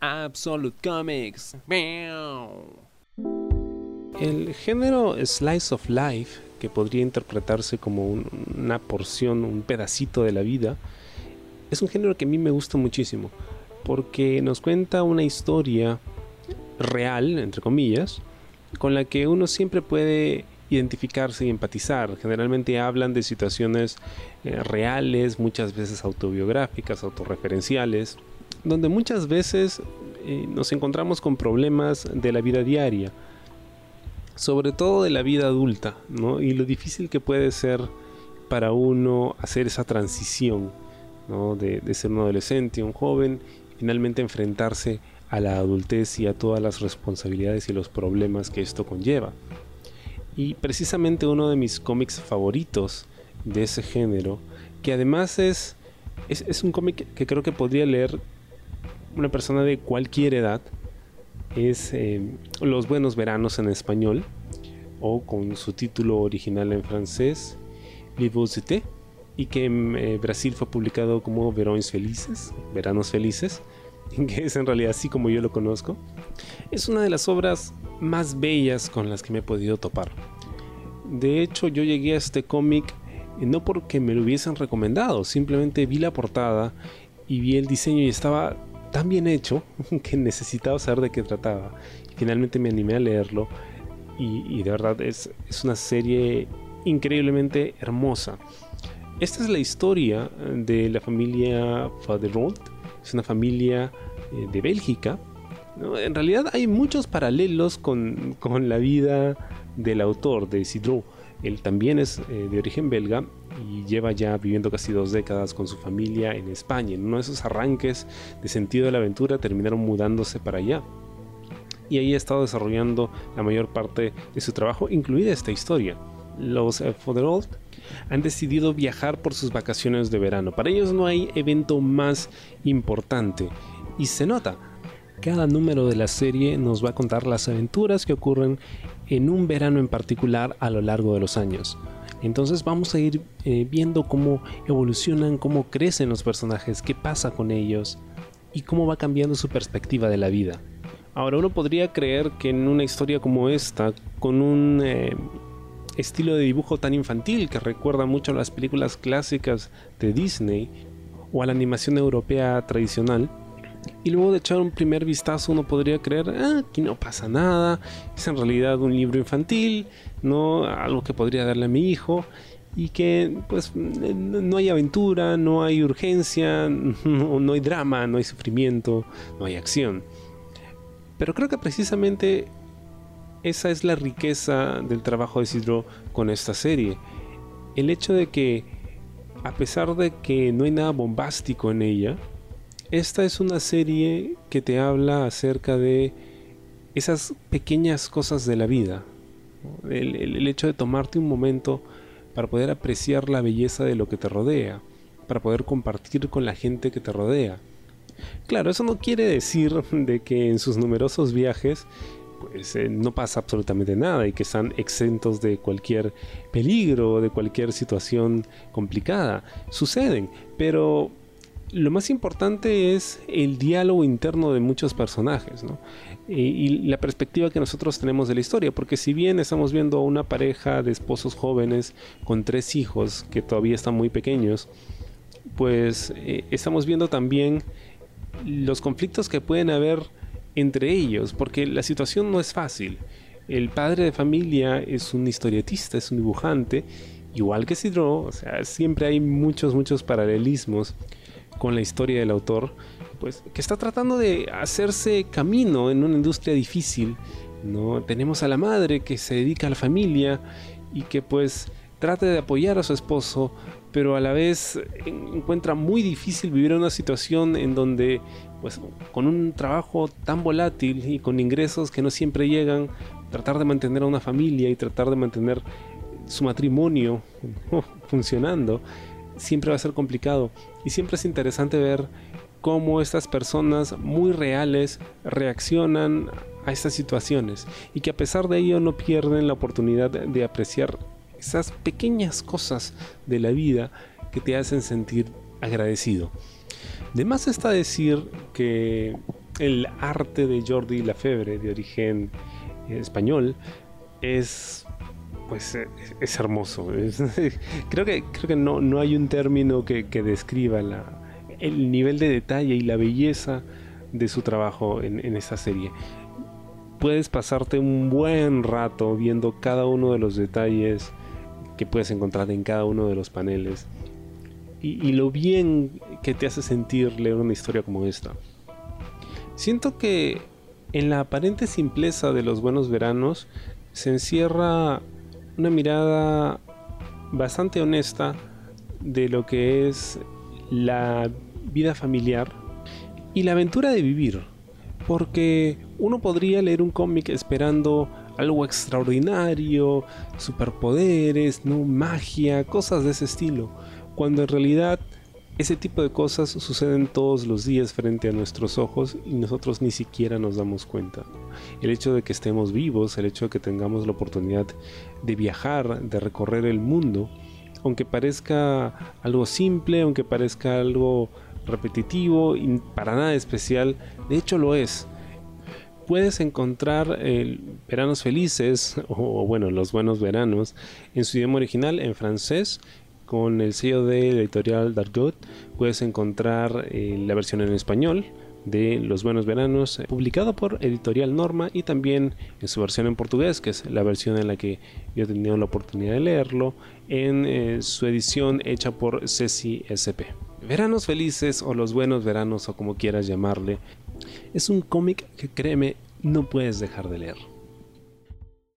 Absolute Comics. El género Slice of Life, que podría interpretarse como una porción, un pedacito de la vida, es un género que a mí me gusta muchísimo, porque nos cuenta una historia real, entre comillas, con la que uno siempre puede identificarse y empatizar. Generalmente hablan de situaciones eh, reales, muchas veces autobiográficas, autorreferenciales, donde muchas veces eh, nos encontramos con problemas de la vida diaria, sobre todo de la vida adulta, ¿no? y lo difícil que puede ser para uno hacer esa transición ¿no? de, ser un adolescente, un joven, finalmente enfrentarse a la adultez y a todas las responsabilidades y los problemas que esto conlleva. Y precisamente uno de mis cómics favoritos de ese género, que además es, es, un cómic que creo que podría leer una persona de cualquier edad, es eh, Los Buenos Veranos en español, o con su título original en francés, Les Beaux y que en eh, Brasil fue publicado como Verões Felices, Veranos Felices, que es en realidad así como yo lo conozco, es una de las obras más bellas con las que me he podido topar. De hecho, yo llegué a este cómic eh, no porque me lo hubiesen recomendado, simplemente vi la portada y vi el diseño y estaba tan bien hecho que necesitaba saber de qué trataba. Finalmente me animé a leerlo y, de verdad es, es una serie increíblemente hermosa. Esta es la historia de la familia Faderholt es una familia eh, de Bélgica. En realidad hay muchos paralelos con, la vida del autor, de Isidro. Él también es eh, de origen belga y lleva ya viviendo casi dos décadas con su familia en España. En uno de esos arranques de sentido de la aventura terminaron mudándose para allá. Y ahí ha estado desarrollando la mayor parte de su trabajo, incluida esta historia. Los eh, han decidido viajar por sus vacaciones de verano. Para ellos no hay evento más importante y se nota. Cada número de la serie nos va a contar las aventuras que ocurren en un verano en particular a lo largo de los años. Entonces vamos a ir eh, viendo cómo evolucionan, cómo crecen los personajes, qué pasa con ellos y cómo va cambiando su perspectiva de la vida. Ahora uno podría creer que en una historia como esta, con un eh, estilo de dibujo tan infantil que recuerda mucho a las películas clásicas de Disney o a la animación europea tradicional. Y luego de echar un primer vistazo uno podría creer, ah, aquí no pasa nada, es en realidad un libro infantil, no algo que podría darle a mi hijo y que pues no hay aventura, no hay urgencia, no, no hay drama, no hay sufrimiento, no hay acción. Pero creo que precisamente esa es la riqueza del trabajo de Isidro con esta serie. El hecho de que, a pesar de que no hay nada bombástico en ella, esta es una serie que te habla acerca de esas pequeñas cosas de la vida. El, hecho de tomarte un momento para poder apreciar la belleza de lo que te rodea, para poder compartir con la gente que te rodea. Claro, eso no quiere decir de que en sus numerosos viajes pues eh, no pasa absolutamente nada y que están exentos de cualquier peligro, de cualquier situación complicada. Suceden, pero lo más importante es el diálogo interno de muchos personajes y, la perspectiva que nosotros tenemos de la historia, porque si bien estamos viendo a una pareja de esposos jóvenes con tres hijos que todavía están muy pequeños, pues eh, estamos viendo también los conflictos que pueden haber entre ellos, porque la situación no es fácil. El padre de familia es un historietista, es un dibujante, igual que Sidro, o sea, siempre hay muchos, muchos paralelismos con la historia del autor, pues que está tratando de hacerse camino en una industria difícil. ¿no? Tenemos a la madre que se dedica a la familia y que pues trata de apoyar a su esposo, pero a la vez encuentra muy difícil vivir una situación en donde pues con un trabajo tan volátil y con ingresos que no siempre llegan, tratar de mantener a una familia y tratar de mantener su matrimonio funcionando, siempre va a ser complicado. Y siempre es interesante ver cómo estas personas muy reales reaccionan a estas situaciones y que a pesar de ello no pierden la oportunidad de apreciar esas pequeñas cosas de la vida que te hacen sentir agradecido. De más está decir que el arte de Jordi Lafebre, de origen eh, español, es pues eh, es hermoso. creo que, creo que no, no hay un término que, describa la, el nivel de detalle y la belleza de su trabajo en, en esta serie. Puedes pasarte un buen rato viendo cada uno de los detalles que puedes encontrar en cada uno de los paneles y, lo bien que te hace sentir leer una historia como esta. Siento que en la aparente simpleza de los buenos veranos se encierra una mirada bastante honesta de lo que es la vida familiar y la aventura de vivir. Porque uno podría leer un cómic esperando algo extraordinario, superpoderes, no magia, cosas de ese estilo cuando en realidad ese tipo de cosas suceden todos los días frente a nuestros ojos y nosotros ni siquiera nos damos cuenta. El hecho de que estemos vivos, el hecho de que tengamos la oportunidad de viajar, de recorrer el mundo, aunque parezca algo simple, aunque parezca algo repetitivo y para nada especial, de hecho lo es. Puedes encontrar Veranos Felices, o bueno, los buenos veranos, en su idioma original, en francés, con el sello de editorial Dargot puedes encontrar eh, la versión en español de Los Buenos Veranos, publicado por Editorial Norma y también en su versión en portugués, que es la versión en la que yo he tenido la oportunidad de leerlo, en eh, su edición hecha por Ceci SP. Veranos Felices o Los Buenos Veranos o como quieras llamarle, es un cómic que créeme no puedes dejar de leer.